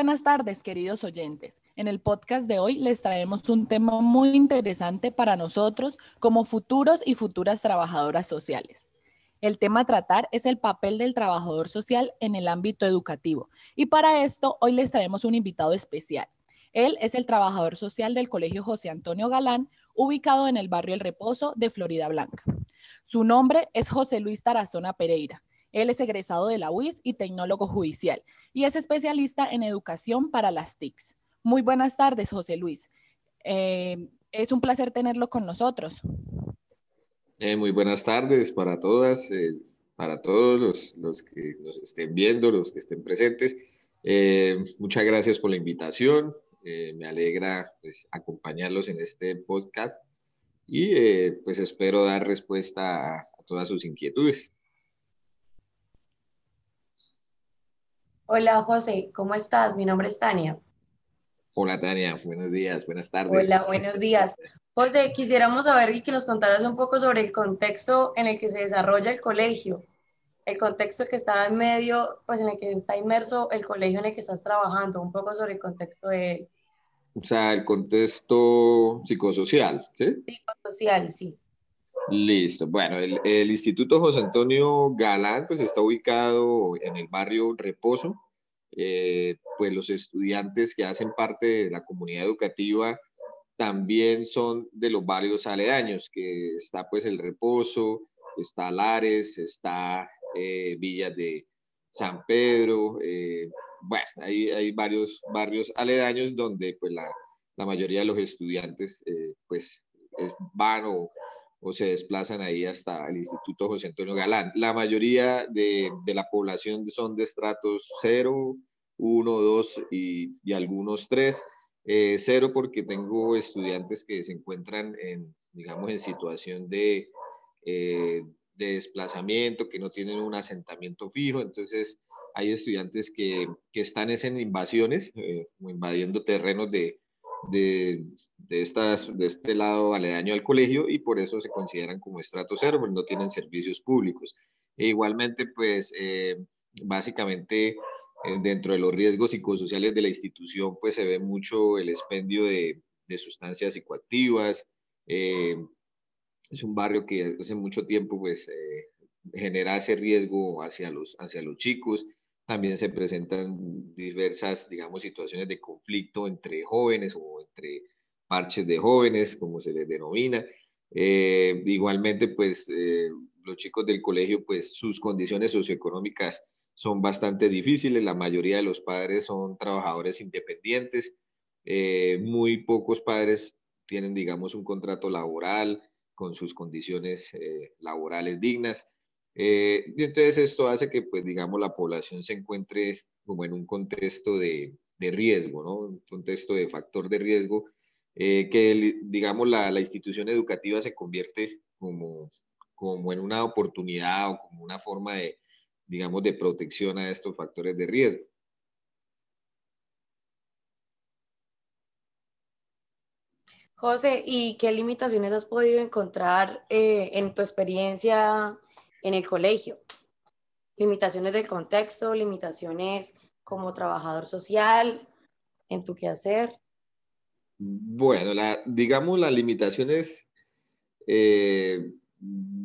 buenas tardes, queridos oyentes. En el podcast de hoy les traemos un tema muy interesante para nosotros como futuros y futuras trabajadoras sociales. El tema a tratar es el papel del trabajador social en el ámbito educativo. Y para esto, hoy les traemos un invitado especial. Él es el trabajador social del Colegio José Antonio Galán, ubicado en el barrio El Reposo de Florida Blanca. Su nombre es José Luis Tarazona Pereira. Él es egresado de la UIS y tecnólogo judicial y es especialista en educación para las TICs. Muy buenas tardes, José Luis. Eh, es un placer tenerlo con nosotros. Eh, muy buenas tardes para todas, eh, para todos los, que nos estén viendo, los que estén presentes. muchas gracias por la invitación. me alegra pues, acompañarlos en este podcast y pues espero dar respuesta a todas sus inquietudes. Hola José, ¿cómo estás? Mi nombre es Tania. Hola Tania, buenos días, buenas tardes. Hola, buenos días. José, quisiéramos saber y que nos contaras un poco sobre el contexto en el que se desarrolla el colegio, el contexto que está en medio, pues en el que está inmerso el colegio en el que estás trabajando, un poco sobre el contexto de él. O sea, el contexto psicosocial, ¿sí? Psicosocial, sí. Listo. Bueno, el, Instituto José Antonio Galán pues está ubicado en el barrio Reposo. Eh, pues los estudiantes que hacen parte de la comunidad educativa también son de los barrios aledaños, que está pues el Reposo, está Lares, está eh, Villa de San Pedro, eh, bueno, hay, varios barrios aledaños donde pues la, mayoría de los estudiantes pues van o o se desplazan ahí hasta el Instituto José Antonio Galán. La mayoría de, de la población son de estratos 0, 1, 2 y, y algunos 3. Eh, cero porque tengo estudiantes que se encuentran en, digamos, en situación de, eh, de desplazamiento, que no tienen un asentamiento fijo. Entonces, hay estudiantes que, que están en invasiones, eh, invadiendo terrenos de, de, de, estas, de este lado aledaño al colegio y por eso se consideran como estrato cero, porque no tienen servicios públicos. E igualmente, pues, eh, básicamente, eh, dentro de los riesgos psicosociales de la institución, pues se ve mucho el expendio de, sustancias psicoactivas. Eh, es un barrio que hace mucho tiempo, pues, genera ese riesgo hacia los, hacia los chicos también se presentan diversas, digamos, situaciones de conflicto entre jóvenes o entre parches de jóvenes, como se les denomina. Eh, igualmente, pues eh, los chicos del colegio, pues sus condiciones socioeconómicas son bastante difíciles. La mayoría de los padres son trabajadores independientes. Eh, muy pocos padres tienen, digamos, un contrato laboral con sus condiciones laborales dignas. Eh, y entonces esto hace que, pues, digamos, la población se encuentre como en un contexto de, de riesgo, ¿no? Un contexto de factor de riesgo, eh, que, digamos, la, la, institución educativa se convierte como, como en una oportunidad o como una forma de, digamos, de protección a estos factores de riesgo. José, ¿y qué limitaciones has podido encontrar eh, en tu experiencia en el colegio. Limitaciones del contexto, limitaciones como trabajador social, en tu quehacer. Bueno, la, digamos las limitaciones eh,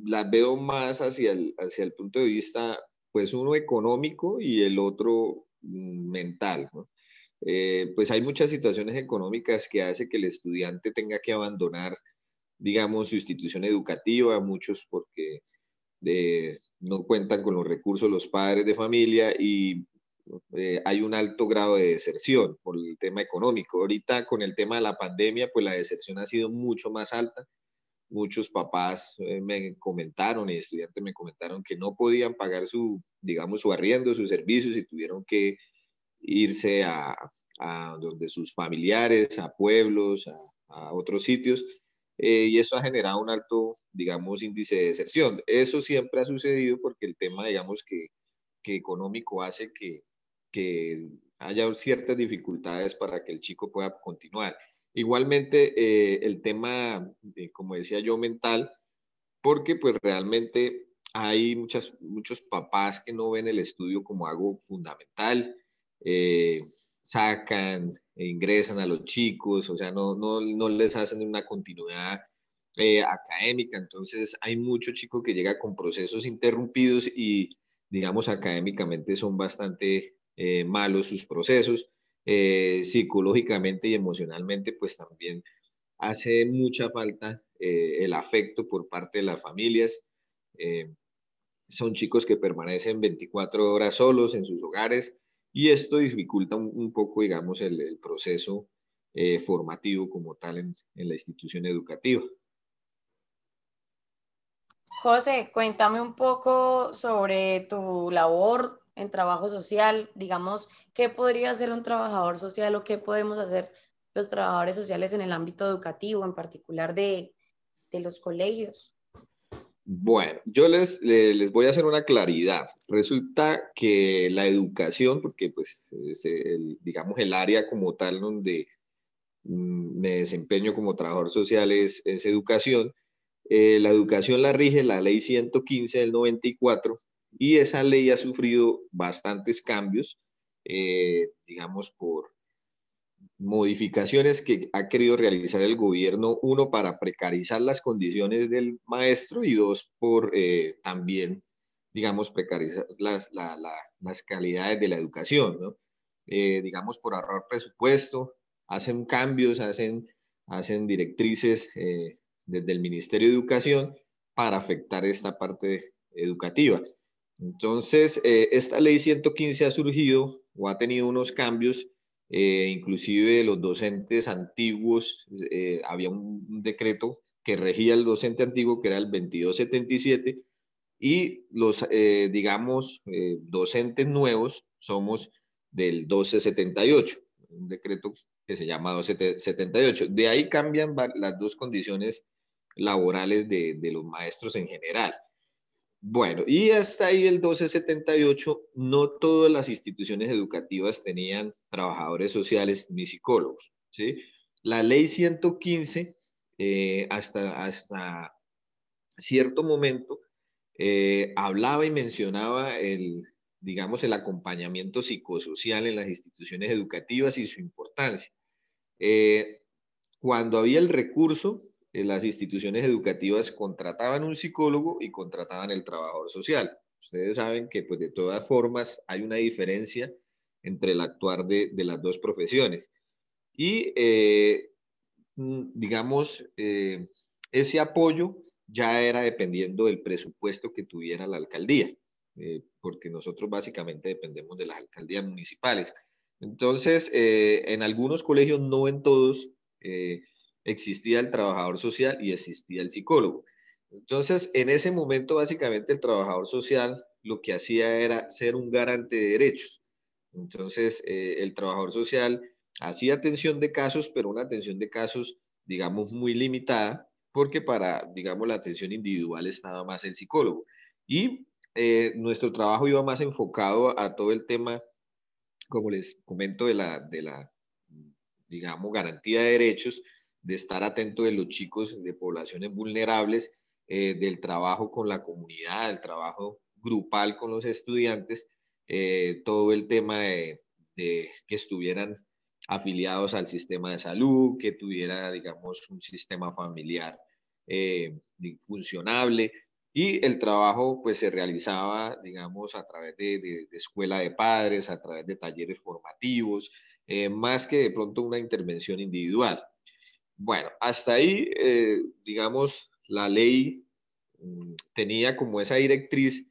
las veo más hacia el, hacia el punto de vista, pues uno económico y el otro mm, mental. Eh, pues hay muchas situaciones económicas que hace que el estudiante tenga que abandonar, digamos, su institución educativa, muchos porque no cuentan con los recursos los padres de familia y eh, hay un alto grado de deserción por el tema económico. Ahorita con el tema de la pandemia, pues la deserción ha sido mucho más alta. Muchos papás eh, me comentaron y estudiantes me comentaron que no podían pagar su, digamos, su arriendo, sus servicios y tuvieron que irse a, donde sus familiares, a pueblos, a, otros sitios eh, y eso ha generado un alto, digamos, índice de deserción. Eso siempre ha sucedido porque el tema, digamos, que, que económico hace que, que haya ciertas dificultades para que el chico pueda continuar. Igualmente, eh, el tema, como decía yo, mental, porque pues realmente hay muchas, muchos papás que no ven el estudio como algo fundamental. Eh, sacan, e ingresan a los chicos, o sea, no, no, no les hacen una continuidad eh, académica. Entonces, hay mucho chico que llega con procesos interrumpidos y, digamos, académicamente son bastante eh, malos sus procesos. Eh, psicológicamente y emocionalmente, pues también hace mucha falta el afecto por parte de las familias. son chicos que permanecen 24 horas solos en sus hogares y esto dificulta un, poco, digamos, el, proceso formativo como tal en la institución educativa. José, cuéntame un poco sobre tu labor en trabajo social, digamos, ¿qué podría hacer un trabajador social o qué podemos hacer los trabajadores sociales en el ámbito educativo, en particular de, los colegios? Bueno, yo les, les, voy a hacer una claridad. Resulta que la educación, porque pues digamos el área como tal donde mm, me desempeño como trabajador social es, es educación, eh, la educación la rige la ley 115 del 94 y esa ley ha sufrido bastantes cambios, eh, digamos, por modificaciones que ha querido realizar el gobierno, uno, para precarizar las condiciones del maestro y dos, por eh, también, digamos, precarizar las, las calidades de la educación, digamos, por ahorrar presupuesto, hacen cambios, hacen, hacen directrices desde el Ministerio de Educación para afectar esta parte educativa. Entonces, eh, esta ley 115 ha surgido o ha tenido unos cambios, eh, inclusive los docentes antiguos, eh, había un, decreto que regía el docente antiguo, que era el 2277, y los, digamos, docentes nuevos somos del 1278, un decreto que se llama 1278. De ahí cambian las dos condiciones laborales de, los maestros en general. Bueno, y hasta ahí el 1278, no todas las instituciones educativas tenían trabajadores sociales ni psicólogos. ¿sí? La ley 115, eh, hasta, hasta cierto momento, eh, hablaba y mencionaba el, digamos, el acompañamiento psicosocial en las instituciones educativas y su importancia. Eh, cuando había el recurso, las instituciones educativas contrataban un psicólogo y contrataban el trabajador social. Ustedes saben que pues de todas formas hay una diferencia entre el actuar de, las dos profesiones. Y eh, mm, digamos, eh, ese apoyo ya era dependiendo del presupuesto que tuviera la alcaldía, porque nosotros básicamente dependemos de las alcaldías municipales. Entonces, en algunos colegios, no en todos, existía el trabajador social y existía el psicólogo. Entonces, en ese momento, básicamente, el trabajador social lo que hacía era ser un garante de derechos. Entonces, eh, el trabajador social hacía atención de casos, pero una atención de casos, digamos, muy limitada, porque para, digamos, la atención individual estaba más el psicólogo. Y eh, nuestro trabajo iba más enfocado a todo el tema, como les comento, de la, de la digamos, garantía de derechos, de estar atento de los chicos de poblaciones vulnerables, eh, del trabajo con la comunidad, del trabajo grupal con los estudiantes, eh, todo el tema de, que estuvieran afiliados al sistema de salud, que tuviera, digamos, un sistema familiar eh, funcionable. Y el trabajo pues se realizaba, digamos, a través de, escuela de padres, a través de talleres formativos, más que de pronto una intervención individual. Bueno, hasta ahí, eh, digamos, la ley mm, tenía como esa directriz,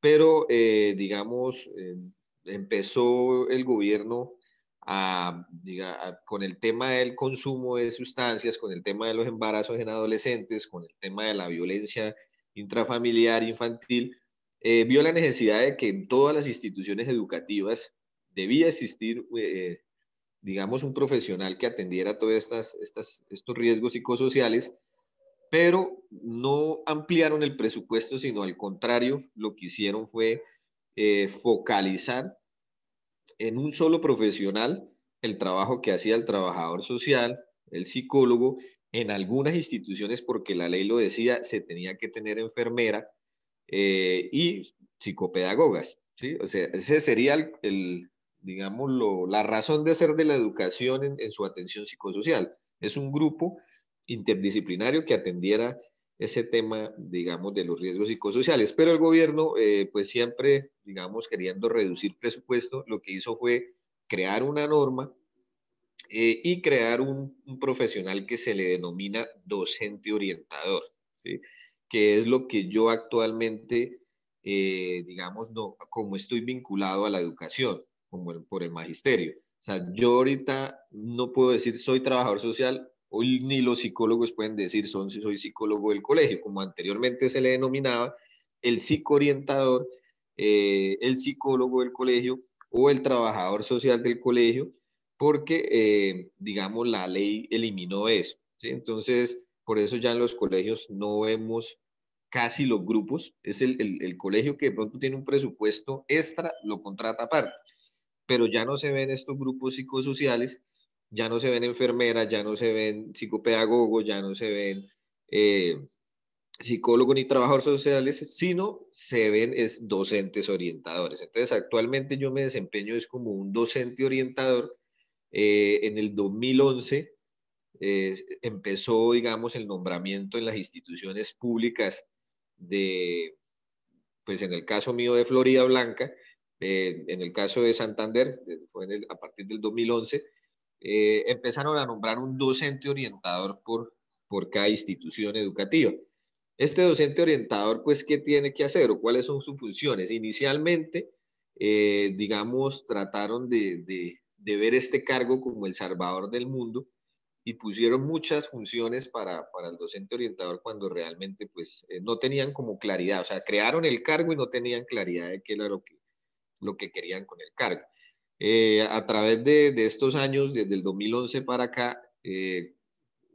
pero, eh, digamos, eh, empezó el gobierno a, con el tema del consumo de sustancias, con el tema de los embarazos en adolescentes, con el tema de la violencia intrafamiliar infantil, vio la necesidad de que en todas las instituciones educativas debía existir digamos, un profesional que atendiera todos estas, estas, estos riesgos psicosociales, pero no ampliaron el presupuesto, sino al contrario, lo que hicieron fue eh, focalizar en un solo profesional el trabajo que hacía el trabajador social, el psicólogo, en algunas instituciones, porque la ley lo decía, se tenía que tener enfermera eh, y psicopedagogas. ¿sí? O sea, ese sería el, digamos, la razón de ser de la educación en, su atención psicosocial. Es un grupo interdisciplinario que atendiera ese tema, digamos, de los riesgos psicosociales. Pero el gobierno, eh, pues siempre, digamos, queriendo reducir presupuesto, lo que hizo fue crear una norma eh, y crear un, profesional que se le denomina docente orientador, que es lo que yo actualmente, eh, digamos, no, como estoy vinculado a la educación, como por el magisterio. O sea, yo ahorita no puedo decir soy trabajador social, hoy ni los psicólogos pueden decir son, soy psicólogo del colegio, como anteriormente se le denominaba el psicoorientador, eh, el psicólogo del colegio o el trabajador social del colegio, porque, eh, digamos, la ley eliminó eso. ¿sí? Entonces, por eso ya en los colegios no vemos casi los grupos. Es el, el, colegio que de pronto tiene un presupuesto extra, lo contrata aparte. Pero ya no se ven estos grupos psicosociales, ya no se ven enfermeras, ya no se ven psicopedagogos, ya no se ven eh, psicólogos ni trabajadores sociales, sino se ven es docentes orientadores. Entonces, actualmente yo me desempeño es como un docente orientador eh, en el 2011 empezó, digamos, el nombramiento en las instituciones públicas de, pues en el caso mío de Florida Blanca, eh, en el caso de Santander, fue a partir del 2011, eh, empezaron a nombrar un docente orientador por, por cada institución educativa. Este docente orientador, pues, ¿qué tiene que hacer o cuáles son sus funciones? Inicialmente, digamos, trataron de, de ver este cargo como el salvador del mundo y pusieron muchas funciones para, para el docente orientador cuando realmente pues eh, no tenían como claridad, o sea, crearon el cargo y no tenían claridad de qué era lo que, lo que querían con el cargo. Eh, a través de, de, estos años, desde el 2011 para acá, eh,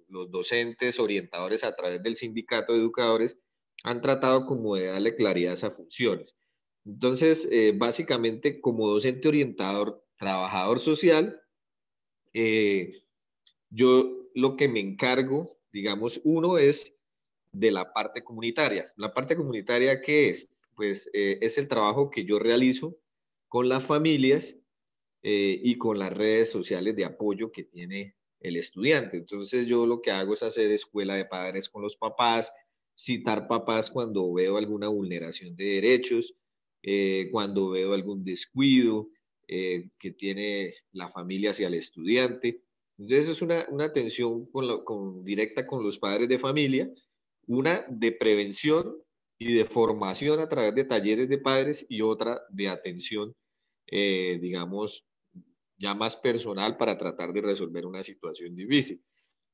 los docentes orientadores a través del sindicato de educadores han tratado como de darle claridad a esas funciones. Entonces, básicamente como docente orientador trabajador social, eh, yo lo que me encargo, digamos, uno es de la parte comunitaria. La parte comunitaria, ¿qué es? Pues eh, es el trabajo que yo realizo con las familias eh, y con las redes sociales de apoyo que tiene el estudiante. Entonces yo lo que hago es hacer escuela de padres con los papás, citar papás cuando veo alguna vulneración de derechos, cuando veo algún descuido, eh, que tiene la familia hacia el estudiante. Entonces es una, atención con, directa con los padres de familia, una de prevención y de formación a través de talleres de padres y otra de atención, eh, digamos, ya más personal para tratar de resolver una situación difícil.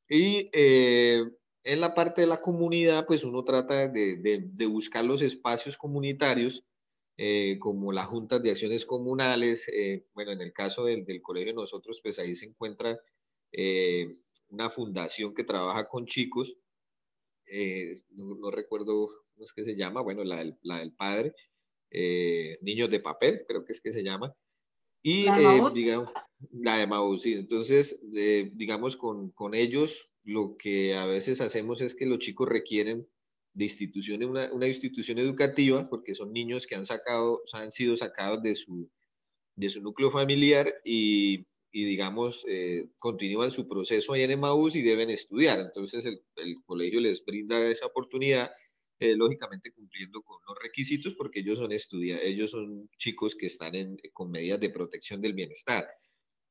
Y eh, en la parte de la comunidad, pues uno trata de, de, buscar los espacios comunitarios eh, como las juntas de acciones comunales. Bueno, en el caso del, del, colegio nosotros, pues ahí se encuentra una fundación que trabaja con chicos, no, recuerdo cómo es que se llama, bueno, la del, la del padre, Niños de Papel, creo que es que se llama. Y la de digamos, la de Maús, sí. Entonces, digamos, con, con ellos lo que a veces hacemos es que los chicos requieren de instituciones, una, una, institución educativa, porque son niños que han, sacado, han sido sacados de su, de su núcleo familiar y, y digamos, eh, continúan su proceso ahí en Emaús y deben estudiar. Entonces, el, el colegio les brinda esa oportunidad, eh, lógicamente cumpliendo con los requisitos, porque ellos son estudiantes, ellos son chicos que están en, con medidas de protección del bienestar.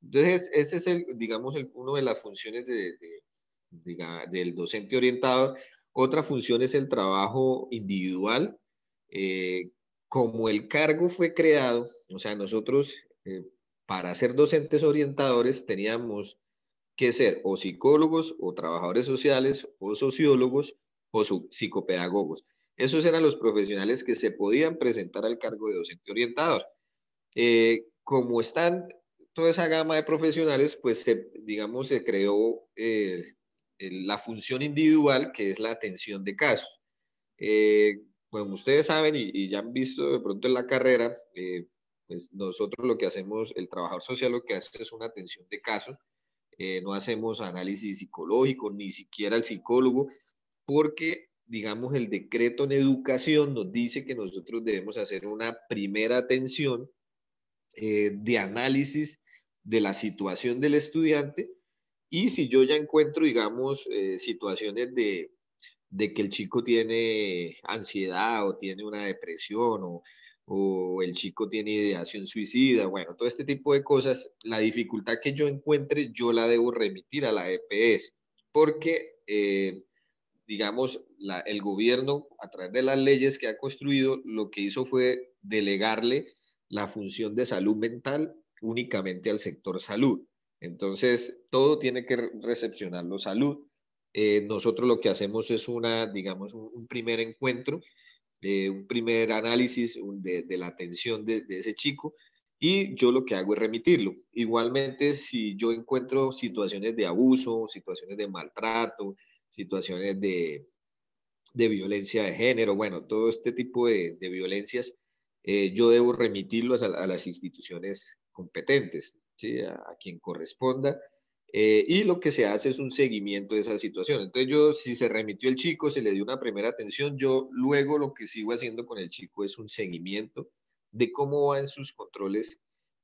Entonces, ese es, el, digamos, el, uno de las funciones de, de, del docente orientado otra función es el trabajo individual. Eh, como el cargo fue creado, o sea, nosotros eh, para ser docentes orientadores teníamos que ser o psicólogos o trabajadores sociales o sociólogos o psicopedagogos. Esos eran los profesionales que se podían presentar al cargo de docente orientador. Eh, como están toda esa gama de profesionales, pues se, digamos, se creó la función individual, que es la atención de casos. Eh, como ustedes saben y, ya han visto de pronto en la carrera, eh, pues nosotros lo que hacemos, el trabajador social lo que hace es una atención de casos. Eh, no hacemos análisis psicológico, ni siquiera el psicólogo, porque, digamos, el decreto en educación nos dice que nosotros debemos hacer una primera atención eh, de análisis de la situación del estudiante y si yo ya encuentro, digamos, eh, situaciones de, de, que el chico tiene ansiedad o tiene una depresión o, o el chico tiene ideación suicida, bueno, todo este tipo de cosas, la dificultad que yo encuentre, yo la debo remitir a la EPS, porque, eh, digamos, el gobierno, a través de las leyes que ha construido, lo que hizo fue delegarle la función de salud mental únicamente al sector salud. Entonces, todo tiene que recepcionarlo salud. Eh, nosotros lo que hacemos es una, digamos, un, primer encuentro, eh, un primer análisis de, la atención de, ese chico y yo lo que hago es remitirlo. Igualmente, si yo encuentro situaciones de abuso, situaciones de maltrato, situaciones de, violencia de género, bueno, todo este tipo de, violencias, eh, yo debo remitirlos a, las instituciones competentes, ¿sí? a, quien corresponda. Eh, y lo que se hace es un seguimiento de esa situación. Entonces yo, si se remitió el chico, se le dio una primera atención, yo luego lo que sigo haciendo con el chico es un seguimiento de cómo van sus controles,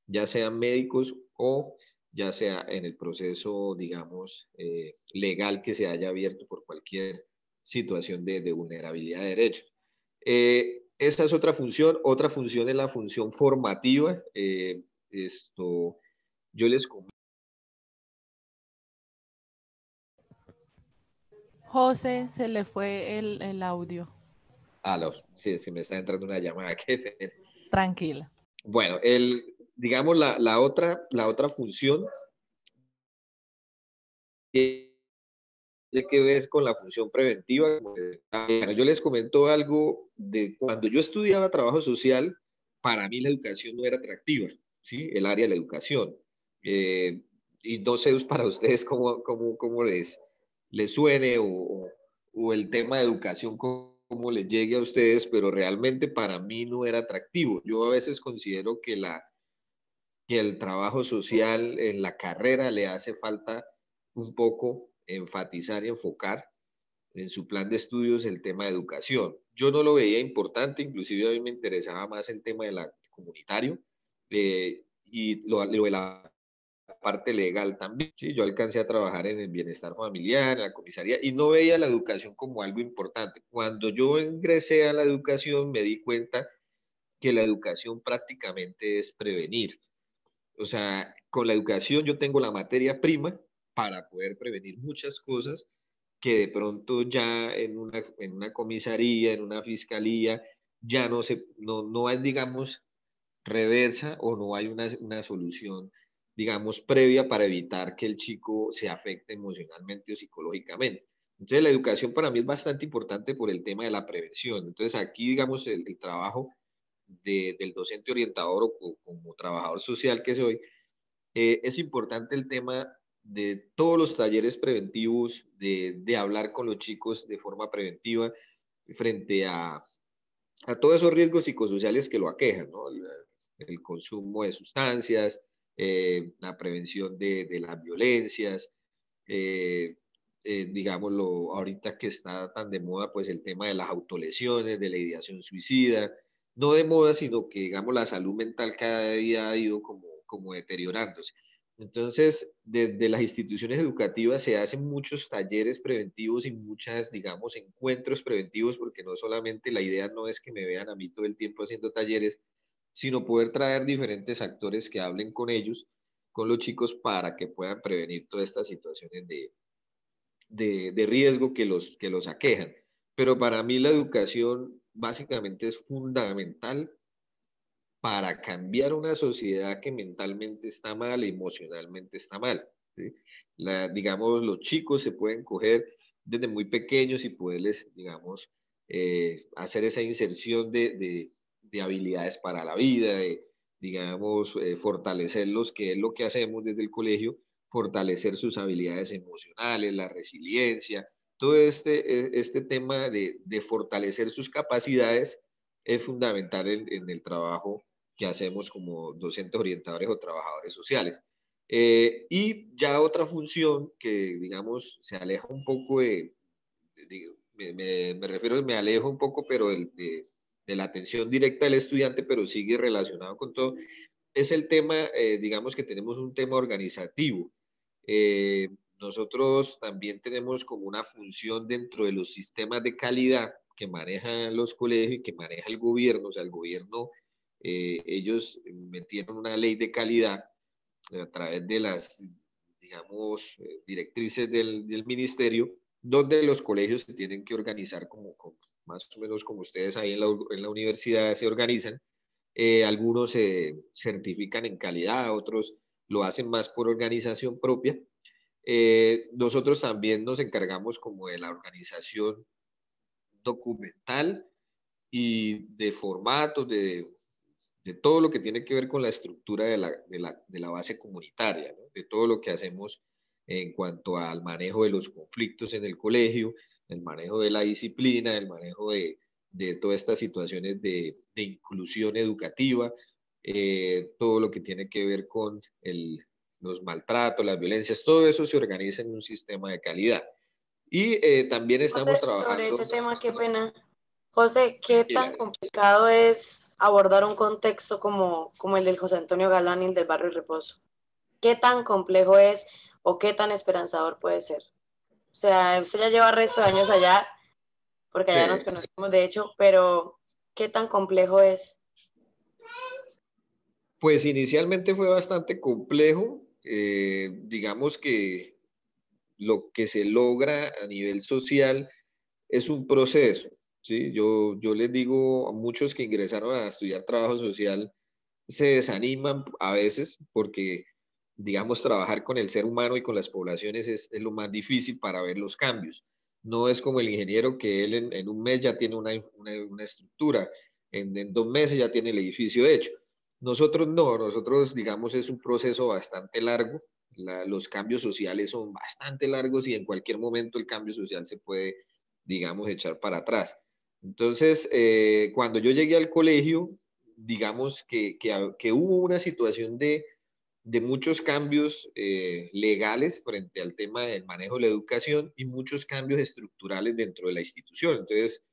ya sean médicos o ya sea en el proceso, digamos, eh, legal que se haya abierto por cualquier situación de, de vulnerabilidad de derechos. Eh, esa es otra función. Otra función es la función formativa. Eh, esto, yo les José, se le fue el, el audio. Aló, sí, sí, me está entrando una llamada. Tranquila. Bueno, el, digamos, la, la, otra, la otra función tiene que ver con la función preventiva. Yo les comento algo de cuando yo estudiaba trabajo social, para mí la educación no era atractiva, ¿sí? El área de la educación. Eh, y no sé para ustedes cómo, cómo, cómo les, les suene o, o el tema de educación, cómo les llegue a ustedes, pero realmente para mí no era atractivo. Yo a veces considero que, la, el trabajo social en la carrera le hace falta un poco enfatizar y enfocar en su plan de estudios el tema de educación. Yo no lo veía importante, inclusive a mí me interesaba más el tema de la comunitario eh, y lo, de la parte legal también. Yo alcancé a trabajar en el bienestar familiar, en la comisaría, y no veía la educación como algo importante. Cuando yo ingresé a la educación me di cuenta que la educación prácticamente es prevenir. O sea, con la educación yo tengo la materia prima para poder prevenir muchas cosas que de pronto ya en una, en una comisaría, en una fiscalía, ya no, se, no, no hay, digamos, reversa o no hay una, una solución digamos, previa para evitar que el chico se afecte emocionalmente o psicológicamente. Entonces, la educación para mí es bastante importante por el tema de la prevención. Entonces, aquí, digamos, el, trabajo de, del docente orientador o, como trabajador social que soy, eh, es importante el tema de todos los talleres preventivos, de, hablar con los chicos de forma preventiva frente a, todos esos riesgos psicosociales que lo aquejan, el, consumo de sustancias, eh, la prevención de, de las violencias, eh, eh, digámoslo, ahorita que está tan de moda, pues el tema de las autolesiones, de la ideación suicida, no de moda, sino que, digamos, la salud mental cada día ha ido como, como deteriorándose. Entonces, desde las instituciones educativas se hacen muchos talleres preventivos y muchas, digamos, encuentros preventivos, porque no solamente la idea no es que me vean a mí todo el tiempo haciendo talleres, sino poder traer diferentes actores que hablen con ellos, con los chicos, para que puedan prevenir todas estas situaciones de, de, de riesgo que los, que los aquejan. Pero para mí la educación básicamente es fundamental para cambiar una sociedad que mentalmente está mal, emocionalmente está mal. Digamos, los chicos se pueden coger desde muy pequeños y poderles, digamos, eh, hacer esa inserción de, de habilidades para la vida, de, digamos, eh, fortalecerlos, que es lo que hacemos desde el colegio, fortalecer sus habilidades emocionales, la resiliencia, todo este, e, este tema de, de fortalecer sus capacidades es fundamental en, en, el trabajo que hacemos como docentes orientadores o trabajadores sociales. Eh, y ya otra función que, digamos, se aleja un poco de, de me, me, me, refiero, me alejo un poco, pero el, de, de la atención directa del estudiante, pero sigue relacionado con todo, es el tema, eh, digamos que tenemos un tema organizativo. Nosotros también tenemos como una función dentro de los sistemas de calidad que manejan los colegios y que maneja el gobierno. O sea, el gobierno, ellos metieron una ley de calidad a través de las, digamos, directrices del, del ministerio donde los colegios se tienen que organizar como, más o menos como ustedes ahí en la, en la universidad se organizan. Eh, algunos se certifican en calidad, otros lo hacen más por organización propia. Eh, nosotros también nos encargamos como de la organización documental y de formatos, de, todo lo que tiene que ver con la estructura de la, de la, de la base comunitaria, de todo lo que hacemos en cuanto al manejo de los conflictos en el colegio, el manejo de la disciplina, el manejo de, de todas estas situaciones de, de inclusión educativa, eh, todo lo que tiene que ver con el, los maltratos, las violencias, todo eso se organiza en un sistema de calidad. Y eh, también estamos trabajando... Sobre ese tema, qué pena. José, ¿qué tan complicado es abordar un contexto como, como el del José Antonio Galán y el del barrio Reposo? ¿Qué tan complejo es o qué tan esperanzador puede ser? O sea, usted ya lleva resto de años allá, porque allá nos conocemos de hecho, pero ¿qué tan complejo es? Pues inicialmente fue bastante complejo. Eh, digamos que lo que se logra a nivel social es un proceso. ¿sí? Yo, yo les digo a muchos que ingresaron a estudiar trabajo social, se desaniman a veces porque digamos, trabajar con el ser humano y con las poblaciones es, lo más difícil para ver los cambios. No es como el ingeniero que él en, un mes ya tiene una, estructura, en, dos meses ya tiene el edificio hecho. Nosotros no, nosotros, digamos, es un proceso bastante largo. los cambios sociales son bastante largos y en cualquier momento el cambio social se puede, digamos, echar para atrás. Entonces, eh, cuando yo llegué al colegio, digamos que, que hubo una situación de, de muchos cambios eh, legales frente al tema del manejo de la educación y muchos cambios estructurales dentro de la institución. Entonces,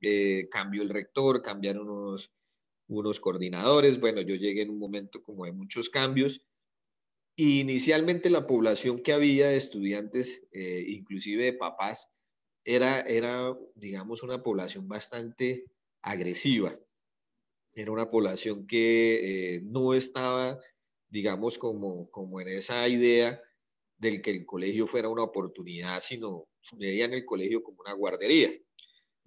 eh, cambió el rector, cambiaron unos, unos coordinadores. Bueno, yo llegué en un momento como de muchos cambios. Y inicialmente la población que había de estudiantes, eh, inclusive de papás, era, era, digamos, una población bastante agresiva. Era una población que no estaba digamos, como, como en esa idea del que el colegio fuera una oportunidad, sino veían el colegio como una guardería.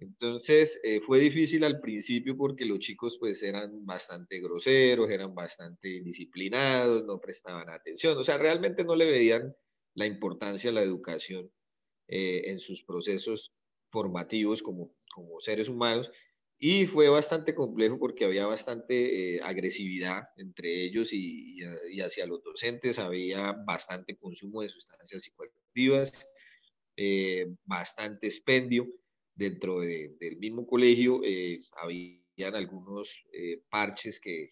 Entonces eh, fue difícil al principio porque los chicos pues eran bastante groseros, eran bastante disciplinados, no prestaban atención, o sea, realmente no le veían la importancia a la educación eh, en sus procesos formativos como, como seres humanos. Y fue bastante complejo porque había bastante eh, agresividad entre ellos y, y, hacia los docentes, había bastante consumo de sustancias psicoactivas, bastante expendio dentro del mismo colegio, eh, habían algunos parches que,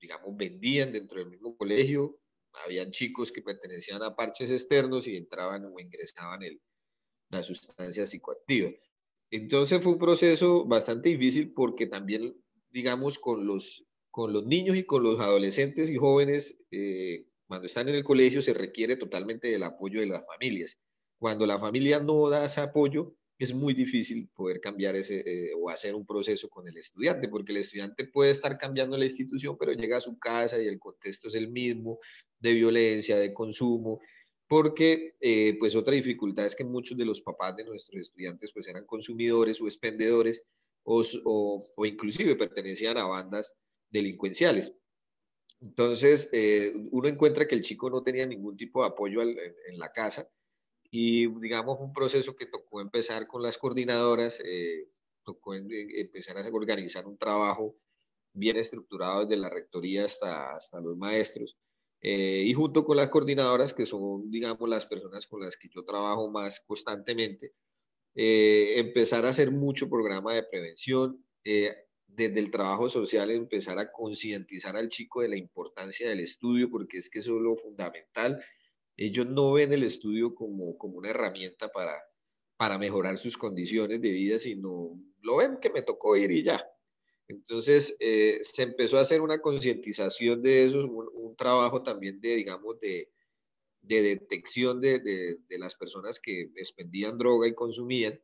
digamos, vendían dentro del mismo colegio, habían chicos que pertenecían a parches externos y entraban o ingresaban el, la sustancia psicoactiva. Entonces fue un proceso bastante difícil porque también, digamos, con los, con los niños y con los adolescentes y jóvenes, eh, cuando están en el colegio se requiere totalmente del apoyo de las familias. Cuando la familia no da ese apoyo, es muy difícil poder cambiar ese eh, o hacer un proceso con el estudiante, porque el estudiante puede estar cambiando la institución, pero llega a su casa y el contexto es el mismo, de violencia, de consumo, porque eh, pues otra dificultad es que muchos de los papás de nuestros estudiantes pues eran consumidores o expendedores o, o, inclusive pertenecían a bandas delincuenciales. Entonces, eh, uno encuentra que el chico no tenía ningún tipo de apoyo en, la casa y digamos un proceso que tocó empezar con las coordinadoras, eh, tocó empezar a organizar un trabajo bien estructurado desde la rectoría hasta, hasta los maestros eh, y junto con las coordinadoras, que son, digamos, las personas con las que yo trabajo más constantemente, eh, empezar a hacer mucho programa de prevención, eh, desde el trabajo social, empezar a concientizar al chico de la importancia del estudio, porque es que eso es lo fundamental. Ellos no ven el estudio como, como una herramienta para, para mejorar sus condiciones de vida, sino lo ven que me tocó ir y ya. Entonces, eh, se empezó a hacer una concientización de eso, un, trabajo también de, digamos, de, de detección de, de, de, las personas que expendían droga y consumían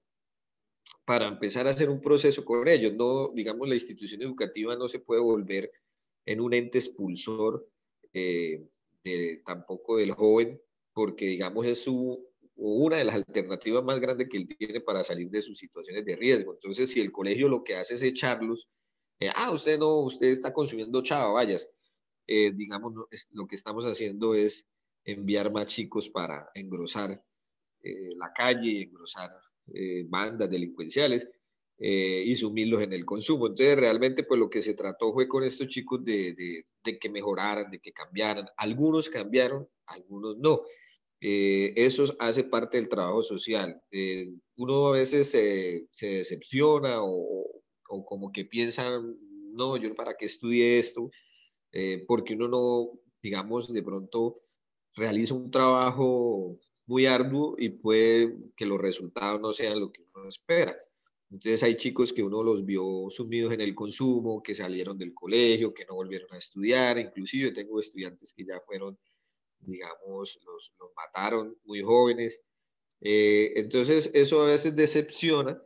para empezar a hacer un proceso con ellos. No, digamos, la institución educativa no se puede volver en un ente expulsor eh, de, tampoco del joven, porque, digamos, es su, una de las alternativas más grandes que él tiene para salir de sus situaciones de riesgo. Entonces, si el colegio lo que hace es echarlos, eh, ah, usted no, usted está consumiendo chava, vayas, eh, digamos, lo que estamos haciendo es enviar más chicos para engrosar la calle, engrosar eh, bandas delincuenciales eh, y sumirlos en el consumo. Entonces, realmente, pues lo que se trató fue con estos chicos de, de, que mejoraran, de que cambiaran. Algunos cambiaron, algunos no. Eh, eso hace parte del trabajo social. uno a veces se, se decepciona o, o, como que piensa, no, yo para qué estudié esto, porque uno no, digamos, de pronto realiza un trabajo muy arduo y puede que los resultados no sean lo que uno espera. Entonces hay chicos que uno los vio sumidos en el consumo, que salieron del colegio, que no volvieron a estudiar, inclusive tengo estudiantes que ya fueron, digamos, los, los mataron muy jóvenes. Eh, entonces eso a veces decepciona,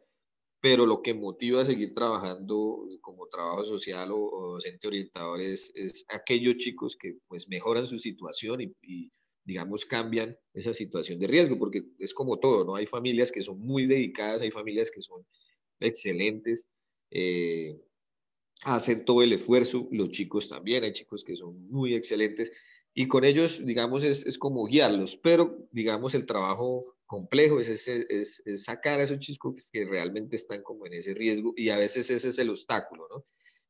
pero lo que motiva a seguir trabajando como trabajo social o, docente orientador es, es, aquellos chicos que pues mejoran su situación y, y digamos, cambian esa situación de riesgo, porque es como todo, ¿no? Hay familias que son muy dedicadas, hay familias que son excelentes, eh, hacen todo el esfuerzo, los chicos también, hay chicos que son muy excelentes, y con ellos, digamos, es, es como guiarlos, pero, digamos, el trabajo complejo es, es, es, sacar a esos chicos que realmente están como en ese riesgo, y a veces ese es el obstáculo, ¿no?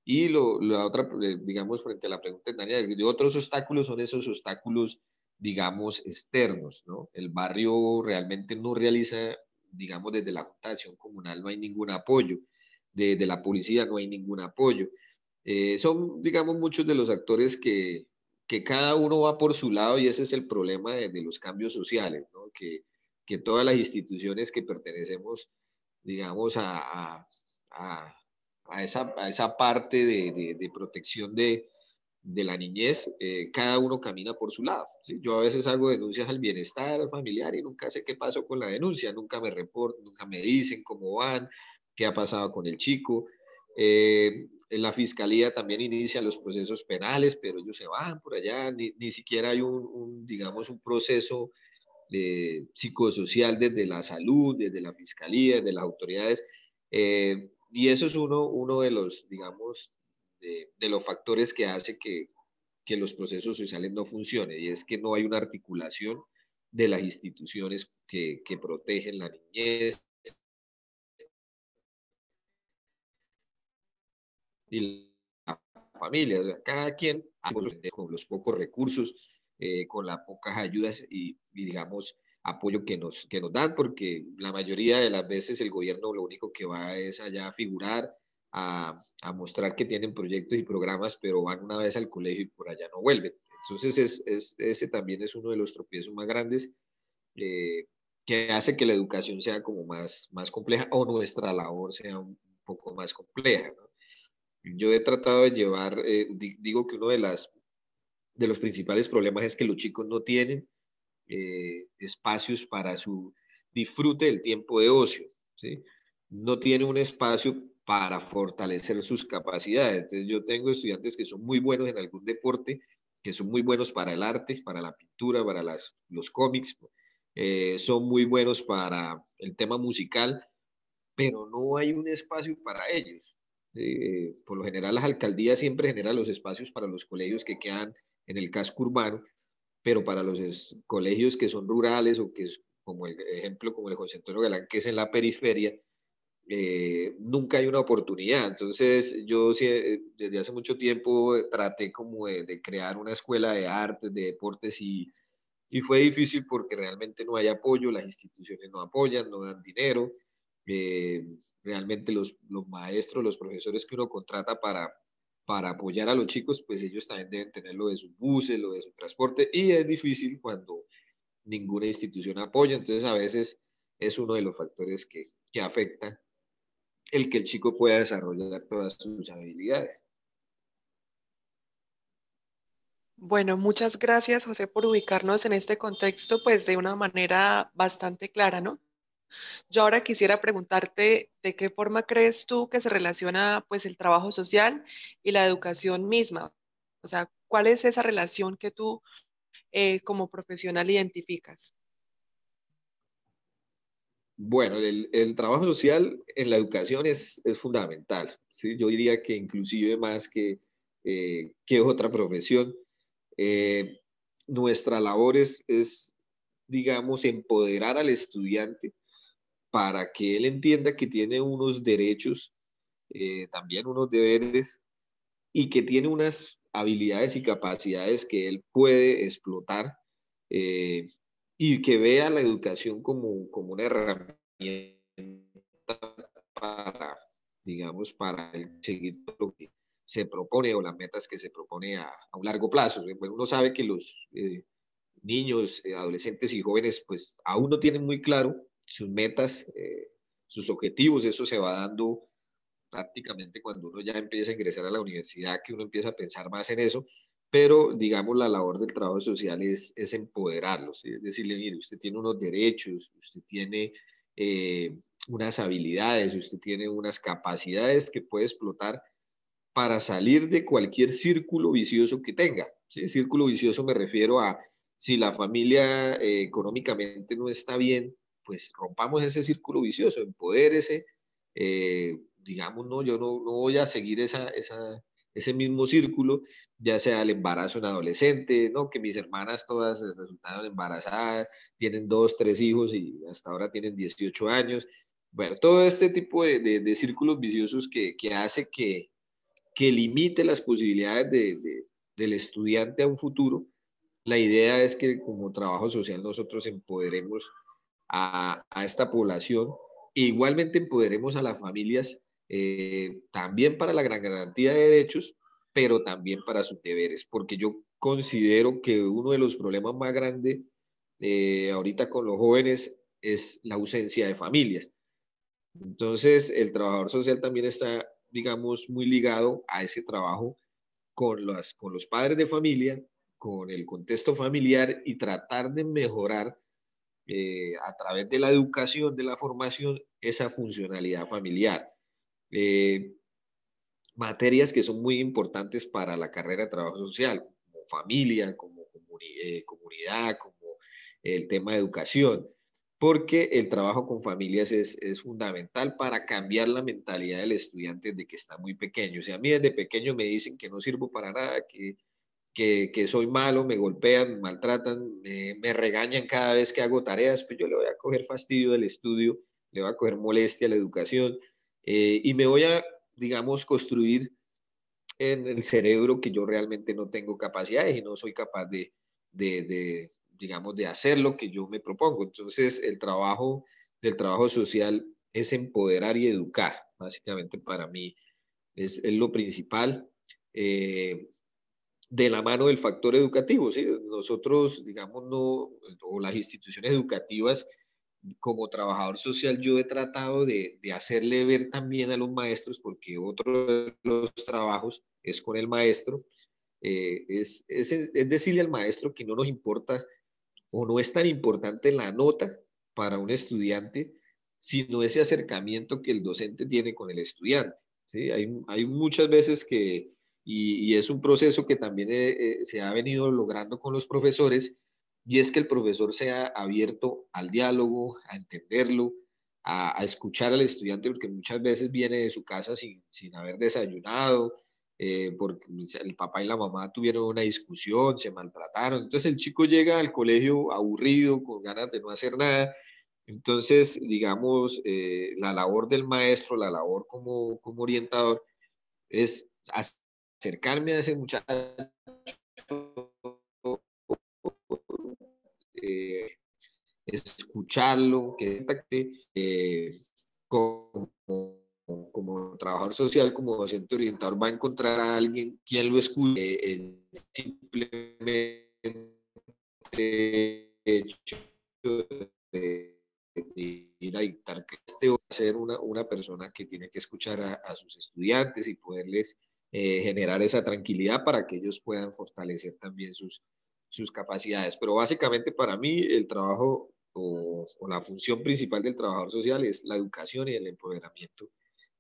Y lo, la otra, eh, digamos, frente a la pregunta de Daniel, de otros obstáculos son esos obstáculos digamos, externos, ¿no? El barrio realmente no realiza, digamos, desde la Junta Comunal no hay ningún apoyo, desde la policía no hay ningún apoyo. Eh, son, digamos, muchos de los actores que, que cada uno va por su lado y ese es el problema de, los cambios sociales. Que, que, todas las instituciones que pertenecemos, digamos, a, a, esa, a esa, parte de, de, de protección de, de la niñez, eh, cada uno camina por su lado. Yo a veces hago denuncias al bienestar familiar y nunca sé qué pasó con la denuncia, nunca me reportan, nunca me dicen cómo van, qué ha pasado con el chico. Eh, la fiscalía también inician los procesos penales, pero ellos se van por allá, ni, siquiera hay un, digamos, un proceso eh, psicosocial desde la salud, desde la fiscalía, desde las autoridades. y eso es uno, uno de los, digamos, de, los factores que hace que, que los procesos sociales no funcionen, y es que no hay una articulación de las instituciones que, que protegen la niñez y la familia. cada quien, con los pocos recursos, eh, con las pocas ayudas y, y, digamos, apoyo que nos, que nos dan, porque la mayoría de las veces el gobierno lo único que va es allá a figurar, a, a, mostrar que tienen proyectos y programas, pero van una vez al colegio y por allá no vuelven. Entonces, es, es, ese también es uno de los tropiezos más grandes eh, que hace que la educación sea como más, más compleja o nuestra labor sea un poco más compleja. ¿no? Yo he tratado de llevar, eh, digo que uno de, las, de los principales problemas es que los chicos no tienen eh, espacios para su disfrute del tiempo de ocio. ¿sí? No tienen un espacio para fortalecer sus capacidades. Entonces yo tengo estudiantes que son muy buenos en algún deporte, que son muy buenos para el arte, para la pintura, para las, los cómics, eh, son muy buenos para el tema musical, pero no hay un espacio para ellos. Eh, por lo general las alcaldías siempre generan los espacios para los colegios que quedan en el casco urbano, pero para los colegios que son rurales o que es como el ejemplo como el José Antonio Galán, que es en la periferia, eh, nunca hay una oportunidad. Entonces, yo eh, desde hace mucho tiempo traté como de, crear una escuela de arte, de deportes y, y, fue difícil porque realmente no hay apoyo, las instituciones no apoyan, no dan dinero. Eh, realmente los, los, maestros, los profesores que uno contrata para, para apoyar a los chicos, pues ellos también deben tener lo de sus buses, lo de su transporte y es difícil cuando ninguna institución apoya. Entonces, a veces es uno de los factores que, que afecta el que el chico pueda desarrollar todas sus habilidades. Bueno, muchas gracias, José, por ubicarnos en este contexto, pues de una manera bastante clara, ¿no? Yo ahora quisiera preguntarte de qué forma crees tú que se relaciona pues el trabajo social y la educación misma. O sea, ¿cuál es esa relación que tú eh, como profesional identificas? Bueno, el, trabajo social en la educación es, fundamental. Yo diría que inclusive más que, eh, que otra profesión, eh, nuestra labor es, digamos, empoderar al estudiante para que él entienda que tiene unos derechos, eh, también unos deberes, y que tiene unas habilidades y capacidades que él puede explotar eh, y que vea la educación como, como una herramienta para, digamos, para seguir lo que se propone o las metas que se propone a, un largo plazo. uno sabe que los eh, niños, eh, adolescentes y jóvenes, pues aún no tienen muy claro sus metas, eh, sus objetivos, eso se va dando prácticamente cuando uno ya empieza a ingresar a la universidad, que uno empieza a pensar más en eso, pero digamos la labor del trabajo social es, es empoderarlos, es decirle, mire, usted tiene unos derechos, usted tiene unas habilidades, usted tiene unas capacidades que puede explotar para salir de cualquier círculo vicioso que tenga. Círculo vicioso me refiero a si la familia eh, económicamente no está bien, pues rompamos ese círculo vicioso, empodérese, eh, digamos, no, yo no, voy a seguir esa, ese mismo círculo, ya sea el embarazo en adolescente, ¿no? que mis hermanas todas resultaron embarazadas, tienen dos, tres hijos y hasta ahora tienen 18 años. Bueno, todo este tipo de, de, de círculos viciosos que, que hace que, que limite las posibilidades del estudiante a un futuro. La idea es que como trabajo social nosotros empoderemos a, esta población e igualmente empoderemos a las familias eh, también para la gran garantía de derechos, pero también para sus deberes, porque yo considero que uno de los problemas más grandes eh, ahorita con los jóvenes es la ausencia de familias. Entonces, el trabajador social también está digamos, muy ligado a ese trabajo con, las, con los padres de familia, con el contexto familiar y tratar de mejorar eh, a través de la educación, de la formación, esa funcionalidad familiar. Eh, materias que son muy importantes para la carrera de trabajo social, como familia, como eh, comunidad, como el tema de educación porque el trabajo con familias es, fundamental para cambiar la mentalidad del estudiante desde que está muy pequeño. O sea, a mí desde pequeño me dicen que no sirvo para nada, que, que, soy malo, me golpean, maltratan, me, regañan cada vez que hago tareas, pues yo le voy a coger fastidio del estudio, le voy a coger molestia a la educación eh, y me voy a, digamos, construir en el cerebro que yo realmente no tengo capacidades y no soy capaz de, de digamos, de hacer lo que yo me propongo. Entonces, el trabajo del trabajo social es empoderar y educar, básicamente para mí es, lo principal. Eh, de la mano del factor educativo, ¿sí? Nosotros, digamos, no, o las instituciones educativas, como trabajador social, yo he tratado de, de, hacerle ver también a los maestros, porque otro de los trabajos es con el maestro, eh, es, es, es, decirle al maestro que no nos importa o no es tan importante la nota para un estudiante, sino ese acercamiento que el docente tiene con el estudiante. ¿sí? Hay, hay muchas veces que, y, es un proceso que también eh, eh, se ha venido logrando con los profesores, y es que el profesor sea abierto al diálogo, a entenderlo, a, escuchar al estudiante, porque muchas veces viene de su casa sin, sin haber desayunado, eh, porque el papá y la mamá tuvieron una discusión, se maltrataron. Entonces el chico llega al colegio aburrido, con ganas de no hacer nada. Entonces, digamos, eh, la labor del maestro, la labor como, como orientador, es acercarme a ese muchacho, escucharlo, que eh, como como trabajador social, como docente orientador, va a encontrar a alguien quien lo escuche, eh, simplemente hecho de ir a dictar que este va a ser una, una persona que tiene que escuchar a, sus estudiantes y poderles eh, generar esa tranquilidad para que ellos puedan fortalecer también sus, sus capacidades. Pero básicamente para mí el trabajo o, la función principal del trabajador social es la educación y el empoderamiento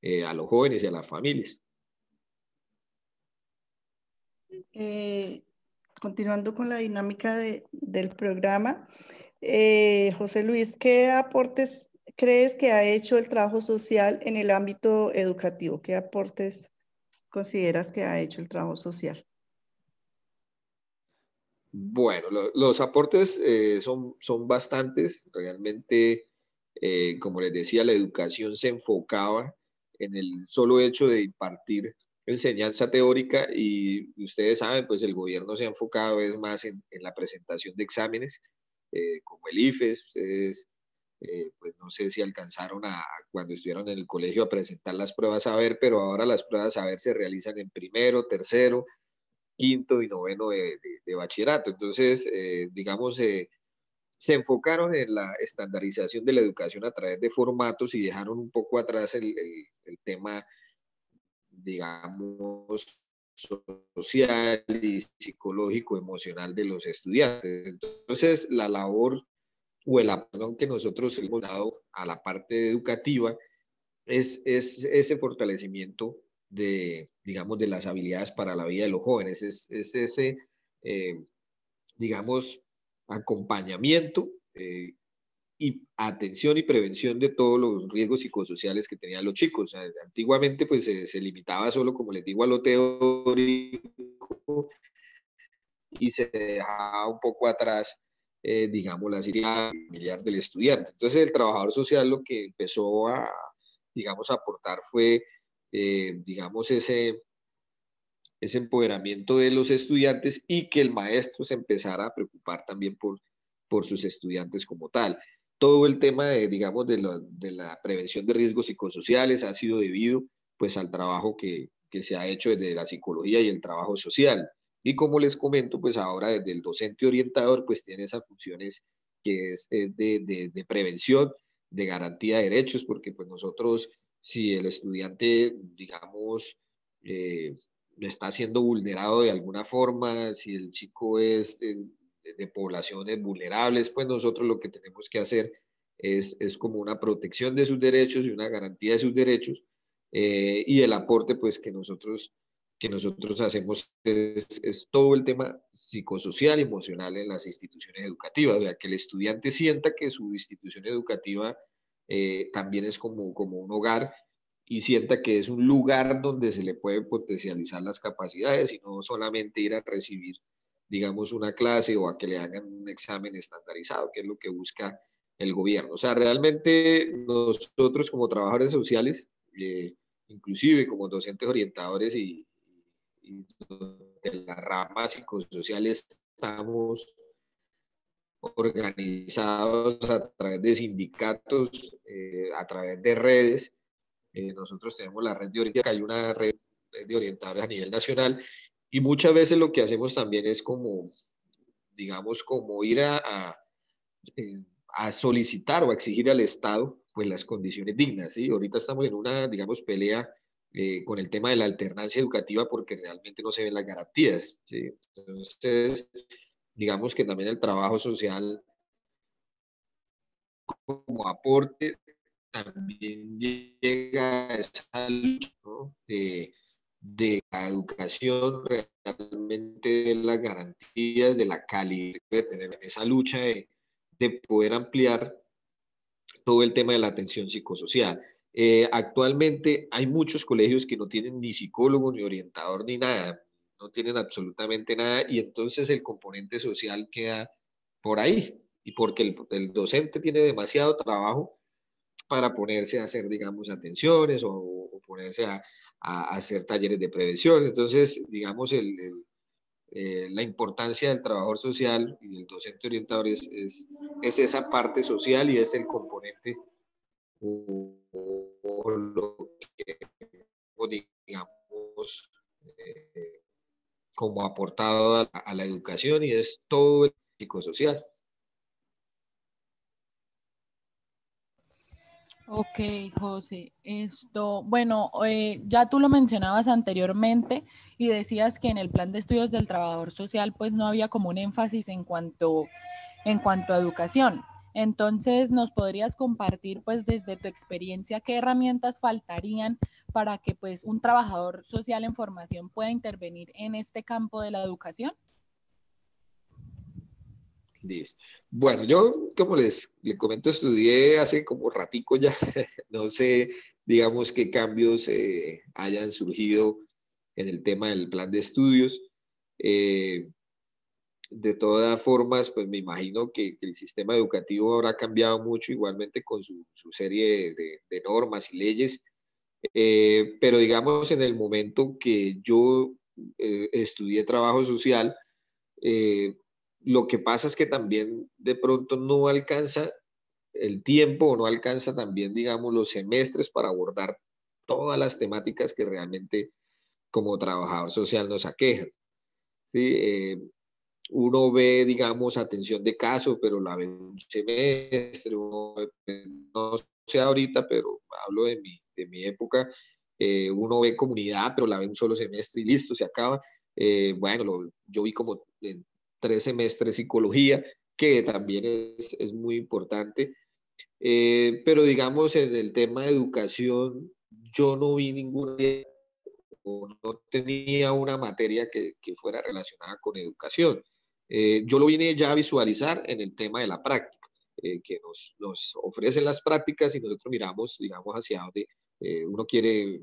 eh, a los jóvenes y a las familias. Eh, continuando con la dinámica del programa, eh, José Luis, ¿qué aportes crees que ha hecho el trabajo social en el ámbito educativo? ¿Qué aportes consideras que ha hecho el trabajo social? Bueno, los aportes eh, son, son bastantes. Realmente, eh, como les decía, la educación se enfocaba en el solo hecho de impartir enseñanza teórica y ustedes saben, pues el gobierno se ha enfocado es más en, la presentación de exámenes, eh, como el IFES. Ustedes, pues no sé si alcanzaron a, cuando estuvieron en el colegio a presentar las pruebas a ver, pero ahora las pruebas a ver se realizan en primero, tercero, quinto y noveno de, bachillerato. Entonces, eh, digamos, eh, se enfocaron en la estandarización de la educación a través de formatos y dejaron un poco atrás el, tema, digamos, social y psicológico, emocional de los estudiantes. Entonces, la labor o el apoyo que nosotros hemos dado a la parte educativa es, es ese fortalecimiento de, digamos, de las habilidades para la vida de los jóvenes. Es, ese, eh, digamos, acompañamiento eh, y atención y prevención de todos los riesgos psicosociales que tenían los chicos. antiguamente, pues, se, limitaba solo, como les digo, a lo teórico y se dejaba un poco atrás, eh, digamos, la situación familiar del estudiante. Entonces, el trabajador social lo que empezó a, digamos, aportar fue eh, digamos, ese, ese empoderamiento de los estudiantes y que el maestro se empezara a preocupar también por, por sus estudiantes como tal. Todo el tema, de, digamos, de la, prevención de riesgos psicosociales ha sido debido pues al trabajo que, que se ha hecho desde la psicología y el trabajo social. Y como les comento, pues ahora desde el docente orientador, pues tiene esas funciones que es de, de, de, prevención, de garantía de derechos, porque pues nosotros si el estudiante, digamos, eh, está siendo vulnerado de alguna forma, si el chico es de, poblaciones vulnerables, pues nosotros lo que tenemos que hacer es, es, como una protección de sus derechos y una garantía de sus derechos eh, y el aporte pues que nosotros que nosotros hacemos es, todo el tema psicosocial y emocional en las instituciones educativas, o sea, que el estudiante sienta que su institución educativa eh, también es como, como un hogar y sienta que es un lugar donde se le pueden potencializar las capacidades y no solamente ir a recibir, digamos, una clase o a que le hagan un examen estandarizado, que es lo que busca el gobierno. O sea, realmente nosotros como trabajadores sociales, eh, inclusive como docentes orientadores y, y de las ramas psicosociales, estamos organizados a través de sindicatos, eh, a través de redes. Eh, nosotros tenemos la red de orientadores, hay una red de orientadores a nivel nacional y muchas veces lo que hacemos también es como, digamos, como ir a, a, eh, a solicitar o a exigir al Estado pues las condiciones dignas. ¿sí? Ahorita estamos en una, digamos, pelea con el tema de la alternancia educativa porque realmente no se ven las garantías. ¿sí? Entonces, digamos que también el trabajo social como aporte también llega a esa lucha de, la educación, realmente de las garantías, de la calidad, de tener esa lucha de, poder ampliar todo el tema de la atención psicosocial. Eh, actualmente hay muchos colegios que no tienen ni psicólogo, ni orientador, ni nada no tienen absolutamente nada y entonces el componente social queda por ahí y porque el, docente tiene demasiado trabajo para ponerse a hacer, digamos, atenciones o, ponerse a, hacer talleres de prevención. Entonces, digamos, el, eh, la importancia del trabajador social y del docente orientador es, es, esa parte social y es el componente o, lo que, digamos, como aportado a, la educación y es todo el psicosocial. Ok, José. Esto, bueno, eh, ya tú lo mencionabas anteriormente y decías que en el plan de estudios del trabajador social pues no había como un énfasis en cuanto, en cuanto a educación. Entonces, ¿nos podrías compartir pues desde tu experiencia qué herramientas faltarían para que pues un trabajador social en formación pueda intervenir en este campo de la educación? Bueno, yo, como les, les comento, estudié hace como ratico ya, no sé, digamos, qué cambios eh, hayan surgido en el tema del plan de estudios. Eh, de todas formas, pues me imagino que, el sistema educativo habrá cambiado mucho, igualmente con su, serie de, normas y leyes, eh, pero digamos, en el momento que yo estudié trabajo social, lo que pasa es que también de pronto no alcanza el tiempo o no alcanza también, digamos, los semestres para abordar todas las temáticas que realmente como trabajador social nos aquejan. ¿sí? Eh, uno ve, digamos, atención de caso, pero la ve un semestre, no sé ahorita, pero hablo de mi, de mi época, eh, uno ve comunidad, pero la ve un solo semestre y listo, se acaba. Eh, bueno, yo vi como tres semestres psicología, que también es, es muy importante. Eh, pero digamos, en el tema de educación, yo no vi ninguna o no tenía una materia que, que fuera relacionada con educación. Eh, yo lo vine ya a visualizar en el tema de la práctica, eh, que nos, nos, ofrecen las prácticas y nosotros miramos, digamos, hacia donde uno quiere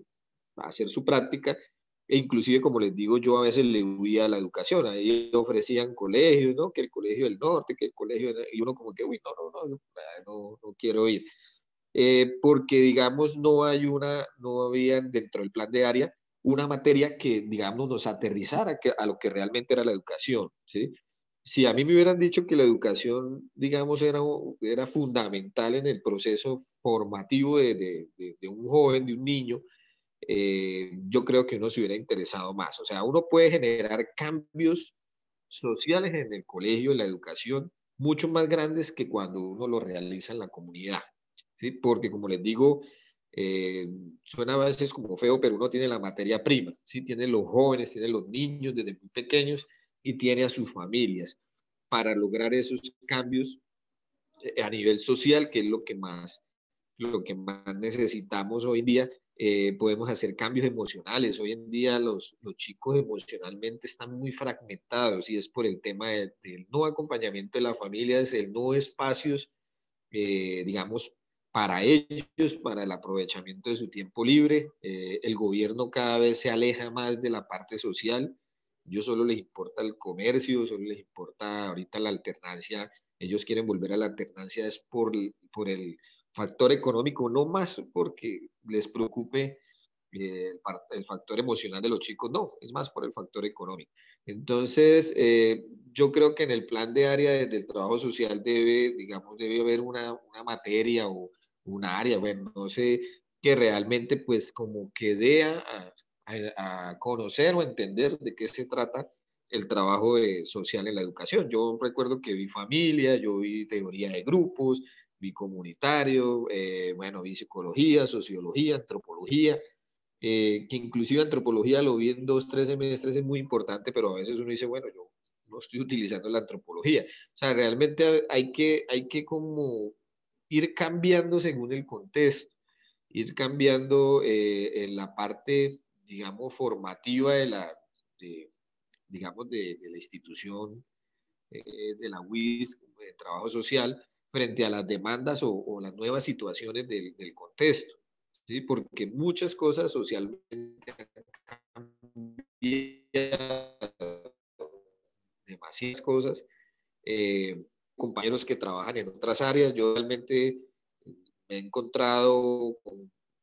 hacer su práctica e inclusive, como les digo, yo a veces le huía a la educación. Ahí ofrecían colegios, ¿no? Que el colegio del norte, que el colegio... Y uno como que, uy, no, no, no, no, no quiero ir. Eh, porque, digamos, no hay una, no había dentro del plan de área una materia que, digamos, nos aterrizara a lo que realmente era la educación, ¿sí? Si a mí me hubieran dicho que la educación, digamos, era, era fundamental en el proceso formativo de, de, un joven, de un niño, eh, yo creo que uno se hubiera interesado más. O sea, uno puede generar cambios sociales en el colegio, en la educación, mucho más grandes que cuando uno lo realiza en la comunidad. ¿sí? Porque, como les digo, eh, suena a veces como feo, pero uno tiene la materia prima, ¿sí? tiene los jóvenes, tiene los niños desde muy pequeños y tiene a sus familias para lograr esos cambios eh, a nivel social, que es lo que más, lo que más necesitamos hoy en día eh, podemos hacer cambios emocionales. Hoy en día los, los, chicos emocionalmente están muy fragmentados y es por el tema del no acompañamiento de la familia, es el no espacios, eh, digamos, para ellos, para el aprovechamiento de su tiempo libre. El gobierno cada vez se aleja más de la parte social. Ellos solo les importa el comercio, solo les importa ahorita la alternancia. Ellos quieren volver a la alternancia es por, por el factor económico, no más porque les preocupe eh, el, factor emocional de los chicos, no, es más por el factor económico. Entonces, eh, yo creo que en el plan de área del trabajo social debe, digamos, debe haber una, una materia o un área, bueno, no sé, que realmente pues como que dé a, a, conocer o entender de qué se trata el trabajo social en la educación. Yo recuerdo que vi familia, yo vi teoría de grupos, vi comunitario, eh, bueno, vi psicología, sociología, antropología, eh, que inclusive antropología lo vi en dos, tres semestres, es muy importante, pero a veces uno dice, bueno, yo no estoy utilizando la antropología. O sea, realmente hay que, hay que como ir cambiando según el contexto, ir cambiando eh, en la parte, digamos, formativa de la, digamos, de, de, la institución de la UIS, de trabajo social, frente a las demandas o, las nuevas situaciones del, contexto, ¿sí? porque muchas cosas socialmente han cambiado, demasiadas cosas. Eh, compañeros que trabajan en otras áreas, yo realmente me he encontrado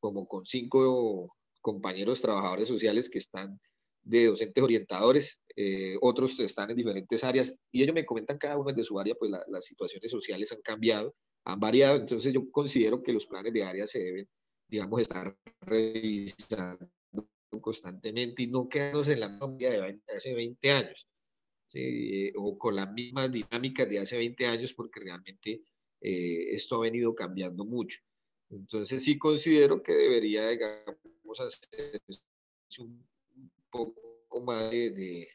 como con cinco compañeros trabajadores sociales que están de docentes orientadores, eh, otros están en diferentes áreas y ellos me comentan cada uno de su área, pues las situaciones sociales han cambiado, han variado, entonces yo considero que los planes de área se deben, digamos, estar revisando constantemente y no quedarnos en la misma de hace 20 años, ¿sí? o con la misma dinámica de hace 20 años, porque realmente eh, esto ha venido cambiando mucho. Entonces sí considero que debería, digamos, hacer un poco más de,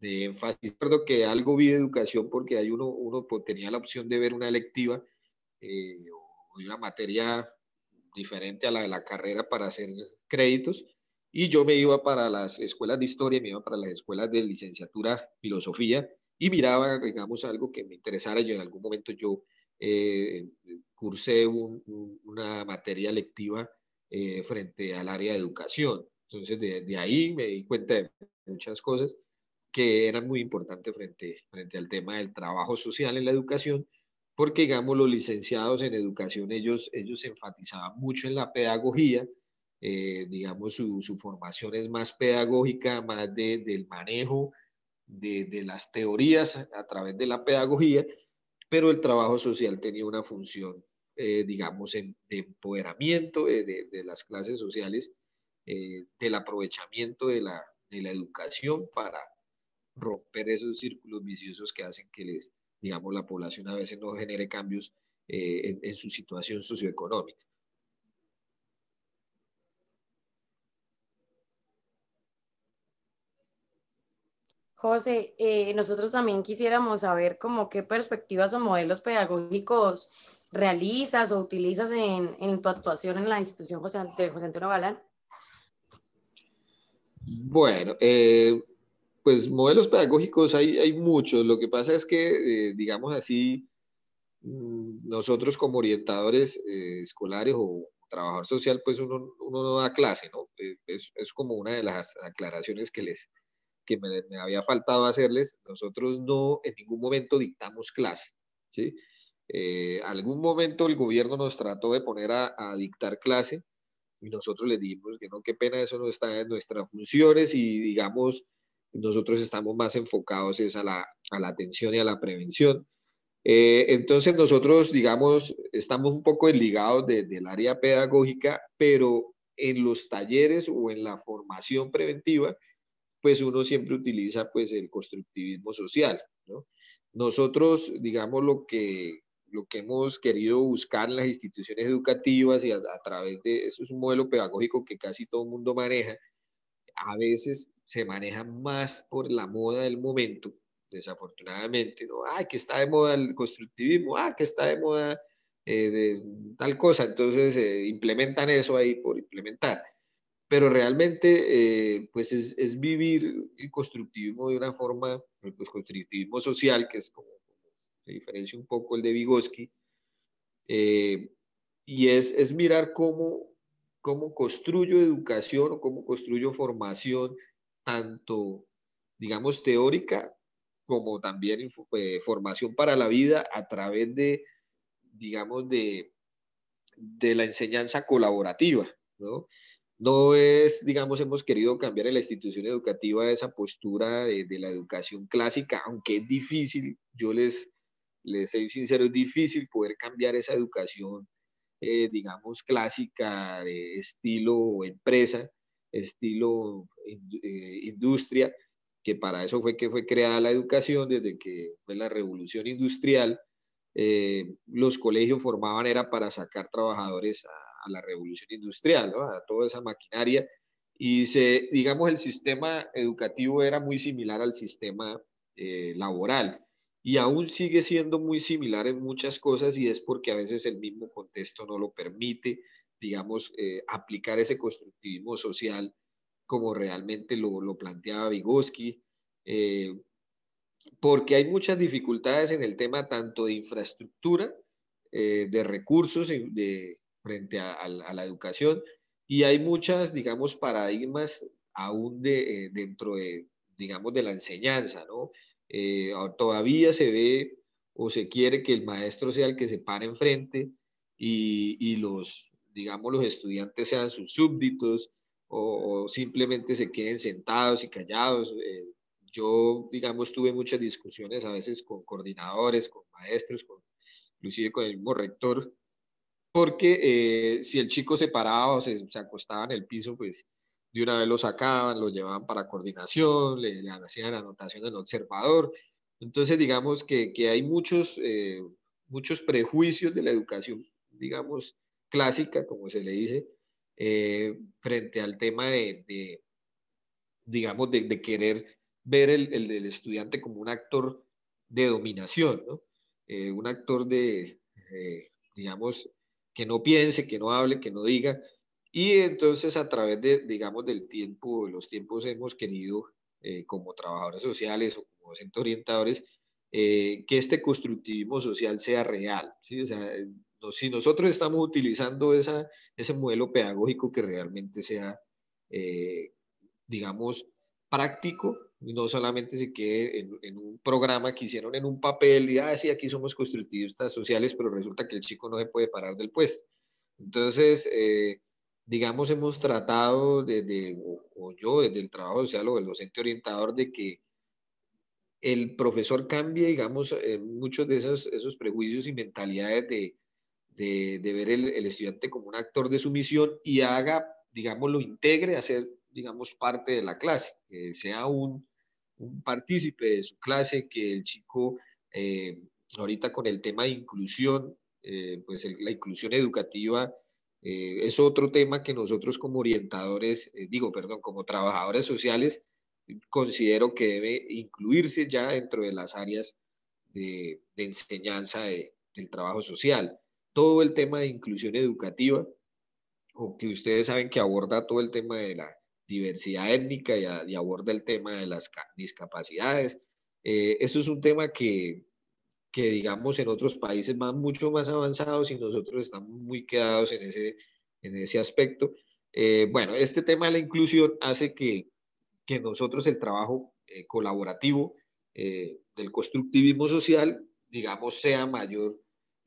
de, énfasis. Recuerdo que algo vi de educación porque hay uno, uno tenía la opción de ver una electiva eh, o una materia diferente a la de la carrera para hacer créditos y yo me iba para las escuelas de historia, me iba para las escuelas de licenciatura, filosofía, y miraba, digamos, algo que me interesara. Yo en algún momento yo eh, cursé una materia lectiva eh, frente al área de educación. Entonces, de, ahí me di cuenta de muchas cosas que eran muy importantes frente, frente al tema del trabajo social en la educación, porque, digamos, los licenciados en educación, ellos, ellos enfatizaban mucho en la pedagogía, eh, digamos, su, su, formación es más pedagógica, más de, del manejo de, de, las teorías a través de la pedagogía, pero el trabajo social tenía una función, eh, digamos, de empoderamiento de, de, las clases sociales, eh, del aprovechamiento de la, de la educación para romper esos círculos viciosos que hacen que les, digamos, la población a veces no genere cambios en, en su situación socioeconómica. José, eh, nosotros también quisiéramos saber como qué perspectivas o modelos pedagógicos realizas o utilizas en, en tu actuación en la institución José, de José Antonio Galán. Bueno, eh, pues modelos pedagógicos hay, hay muchos. Lo que pasa es que, eh, digamos así, mm, nosotros como orientadores eh, escolares o trabajador social, pues uno, uno no da clase, ¿no? Es, es como una de las aclaraciones que les, que me, me, había faltado hacerles, nosotros no en ningún momento dictamos clase, ¿sí? Eh, algún momento el gobierno nos trató de poner a, a, dictar clase y nosotros les dijimos que no, qué pena, eso no está en nuestras funciones y digamos, nosotros estamos más enfocados es a la, a la atención y a la prevención. Eh, entonces nosotros, digamos, estamos un poco desligados de, del área pedagógica, pero en los talleres o en la formación preventiva, pues uno siempre utiliza pues el constructivismo social, ¿no? Nosotros, digamos, lo que, lo que hemos querido buscar en las instituciones educativas y a, a través de, eso es un modelo pedagógico que casi todo el mundo maneja, a veces se maneja más por la moda del momento, desafortunadamente, ¿no? Ah, que está de moda el constructivismo, ah, que está de moda eh, de tal cosa, entonces eh, implementan eso ahí por implementar pero realmente eh, pues es, es, vivir el constructivismo de una forma, pues constructivismo social, que es como, se diferencia un poco el de Vygotsky, eh, y es, es mirar cómo, cómo construyo educación o cómo construyo formación, tanto, digamos, teórica como también eh, formación para la vida a través de, digamos, de, de la enseñanza colaborativa, ¿no? No es, digamos, hemos querido cambiar en la institución educativa esa postura de, de, la educación clásica, aunque es difícil, yo les, les soy sincero, es difícil poder cambiar esa educación, eh, digamos, clásica de estilo empresa, estilo eh, industria, que para eso fue que fue creada la educación desde que fue la revolución industrial. Eh, los colegios formaban era para sacar trabajadores a, la revolución industrial, a toda esa maquinaria. Y se, digamos, el sistema educativo era muy similar al sistema laboral y aún sigue siendo muy similar en muchas cosas y es porque a veces el mismo contexto no lo permite, digamos, eh, aplicar ese constructivismo social como realmente lo, lo planteaba Vygotsky, eh, porque hay muchas dificultades en el tema tanto de infraestructura, eh, de recursos, de, frente a, la educación y hay muchas, digamos, paradigmas aún de, dentro de, digamos, de la enseñanza, ¿no? Eh, todavía se ve o se quiere que el maestro sea el que se pare enfrente y, y los, digamos, los estudiantes sean sus súbditos o, simplemente se queden sentados y callados. Eh, yo, digamos, tuve muchas discusiones a veces con coordinadores, con maestros, con, inclusive con el mismo rector, porque eh, si el chico se paraba o se, se, acostaba en el piso, pues de una vez lo sacaban, lo llevaban para coordinación, le, le hacían anotación el observador. Entonces, digamos que, que hay muchos, eh, muchos prejuicios de la educación, digamos, clásica, como se le dice, eh, frente al tema de, digamos, de, querer ver el, el, estudiante como un actor de dominación, ¿no? Eh, un actor de, digamos, que no piense, que no hable, que no diga. Y entonces a través de, digamos, del tiempo, de los tiempos hemos querido, como trabajadores sociales o como docentes orientadores, que este constructivismo social sea real, ¿sí? O sea, si nosotros estamos utilizando esa, ese modelo pedagógico que realmente sea, eh, digamos, práctico, no solamente se quede en, un programa que hicieron en un papel y, ah, sí, aquí somos constructivistas sociales, pero resulta que el chico no se puede parar del puesto. Entonces, eh, digamos, hemos tratado desde, o, yo desde el trabajo social o el docente orientador, de que el profesor cambie, digamos, eh, muchos de esos, esos prejuicios y mentalidades de, de, ver el, estudiante como un actor de su misión y haga, digamos, lo integre a ser, digamos, parte de la clase, que sea un, un partícipe de su clase, que el chico, eh, ahorita con el tema de inclusión, eh, pues la inclusión educativa eh, es otro tema que nosotros como orientadores, digo, perdón, como trabajadores sociales, considero que debe incluirse ya dentro de las áreas de, de enseñanza de, del trabajo social todo el tema de inclusión educativa, o que ustedes saben que aborda todo el tema de la diversidad étnica y, aborda el tema de las discapacidades. Eh, eso es un tema que, que, digamos, en otros países van mucho más avanzados y nosotros estamos muy quedados en ese, en ese aspecto. Eh, bueno, este tema de la inclusión hace que, que nosotros el trabajo eh, colaborativo del constructivismo social, digamos, sea mayor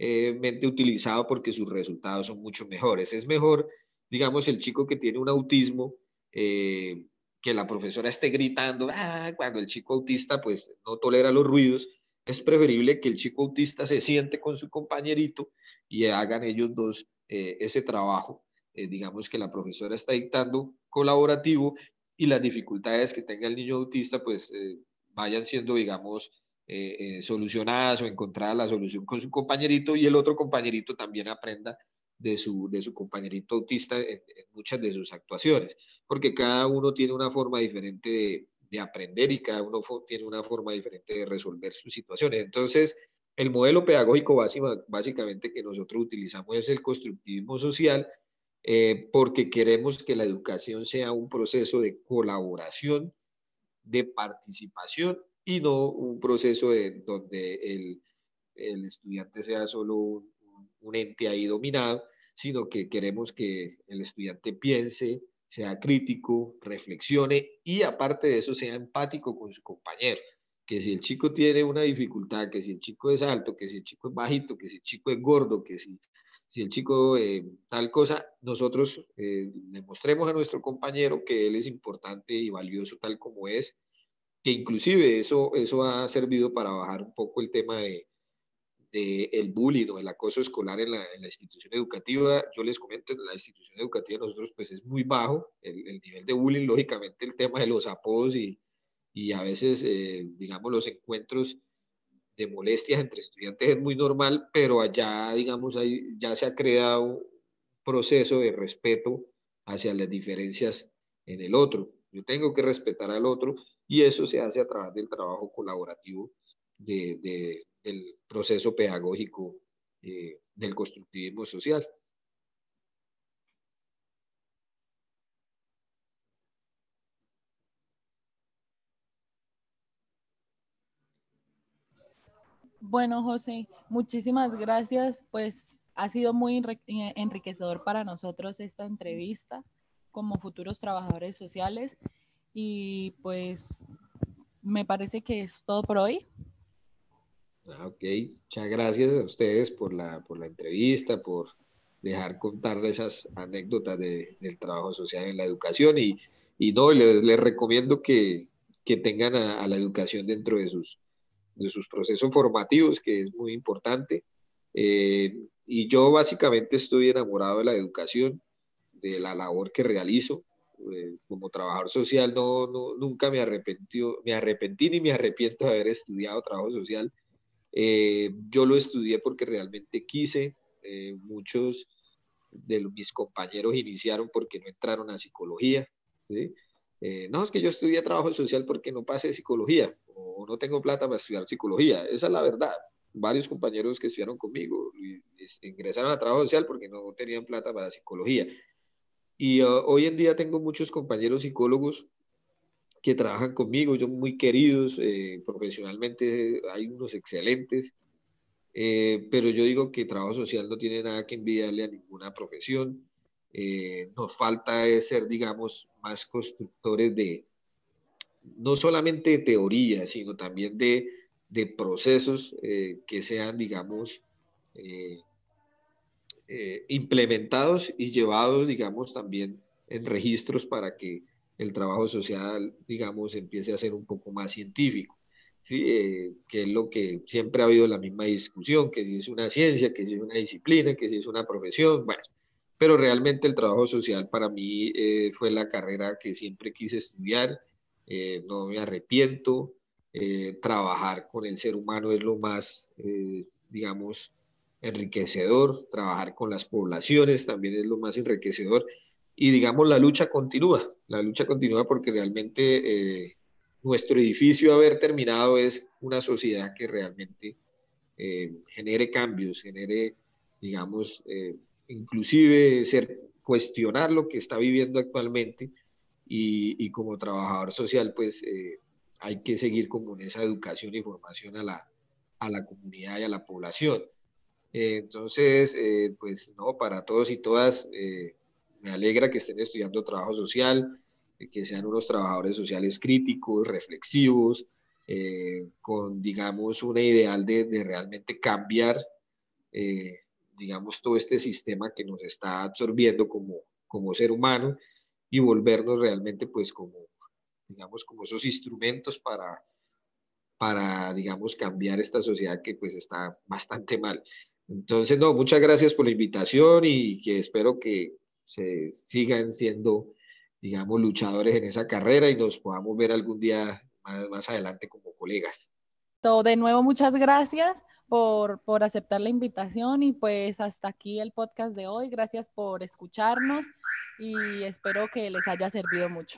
eh, mente utilizado porque sus resultados son mucho mejores. Es mejor, digamos, el chico que tiene un autismo, eh, que la profesora esté gritando, ah, cuando el chico autista pues no tolera los ruidos, es preferible que el chico autista se siente con su compañerito y hagan ellos dos eh, ese trabajo, digamos que la profesora está dictando colaborativo y las dificultades que tenga el niño autista pues vayan siendo, digamos, eh, eh, solucionadas o encontrada la solución con su compañerito y el otro compañerito también aprenda de su, de su compañerito autista en, muchas de sus actuaciones, porque cada uno tiene una forma diferente de, de aprender y cada uno tiene una forma diferente de resolver sus situaciones. Entonces, el modelo pedagógico básicamente que nosotros utilizamos es el constructivismo social, eh, porque queremos que la educación sea un proceso de colaboración, de participación y no un proceso de, donde el, el estudiante sea solo un, ente ahí dominado, sino que queremos que el estudiante piense, sea crítico, reflexione y aparte de eso sea empático con su compañero. Que si el chico tiene una dificultad, que si el chico es alto, que si el chico es bajito, que si el chico es gordo, que si, si el chico eh, tal cosa, nosotros eh, demostremos a nuestro compañero que él es importante y valioso tal como es que inclusive eso, eso ha servido para bajar un poco el tema de, de el bullying o el acoso escolar en la, institución educativa. Yo les comento, en la institución educativa nosotros pues es muy bajo el, el nivel de bullying, lógicamente el tema de los apodos y, y a veces, eh, digamos, los encuentros de molestias entre estudiantes es muy normal, pero allá, digamos, hay, ya se ha creado un proceso de respeto hacia las diferencias en el otro. Yo tengo que respetar al otro y eso se hace a través del trabajo colaborativo de, del proceso pedagógico eh, del constructivismo social. Bueno, José, muchísimas gracias. Pues ha sido muy enriquecedor para nosotros esta entrevista como futuros trabajadores sociales. Y pues me parece que es todo por hoy. Ah, ok, muchas gracias a ustedes por la, por la entrevista, por dejar contar esas anécdotas de, del trabajo social en la educación y, y no, les, les, recomiendo que, que tengan a, a, la educación dentro de sus, de sus procesos formativos, que es muy importante. Eh, y yo básicamente estoy enamorado de la educación, de la labor que realizo. Eh, como trabajador social no, no, nunca me, arrepentió, me arrepentí ni me arrepiento de haber estudiado trabajo social. Eh, yo lo estudié porque realmente quise. Eh, muchos de mis compañeros iniciaron porque no entraron a psicología. Eh, no, es que yo estudié trabajo social porque no pasé psicología o no tengo plata para estudiar psicología. Esa es la verdad. Varios compañeros que estudiaron conmigo ingresaron a trabajo social porque no tenían plata para psicología. Y uh, hoy en día tengo muchos compañeros psicólogos que trabajan conmigo, yo muy queridos, eh, profesionalmente hay unos excelentes, eh, pero yo digo que trabajo social no tiene nada que envidiarle a ninguna profesión. Eh, nos falta ser, digamos, más constructores de, no solamente de teoría, sino también de, de procesos que sean, digamos, implementados y llevados, digamos, también en registros para que el trabajo social, digamos, empiece a ser un poco más científico. ¿sí? Eh, que es lo que siempre ha habido la misma discusión, que si es una ciencia, que si es una disciplina, que si es una profesión, bueno, pero realmente el trabajo social para mí eh, fue la carrera que siempre quise estudiar, eh, no me arrepiento, trabajar con el ser humano es lo más, digamos, enriquecedor, trabajar con las poblaciones también es lo más enriquecedor y digamos la lucha continúa, la lucha continúa porque realmente eh, nuestro edificio haber terminado es una sociedad que realmente eh, genere cambios, genere, digamos, eh, inclusive ser, cuestionar lo que está viviendo actualmente y, y como trabajador social, pues hay que seguir como en esa educación y formación a la, a la comunidad y a la población. entonces, pues no, para todos y todas, me alegra que estén estudiando trabajo social, que sean unos trabajadores sociales críticos, reflexivos, eh, con, digamos, una ideal de, de realmente cambiar, eh, digamos, todo este sistema que nos está absorbiendo como, como ser humano y volvernos realmente, pues, como, digamos, como esos instrumentos para, para, digamos, cambiar esta sociedad que, pues, está bastante mal. Entonces, no, muchas gracias por la invitación y que espero que se sigan siendo, digamos, luchadores en esa carrera y nos podamos ver algún día más, adelante como colegas. De nuevo, muchas gracias por, por aceptar la invitación y pues hasta aquí el podcast de hoy. Gracias por escucharnos y espero que les haya servido mucho.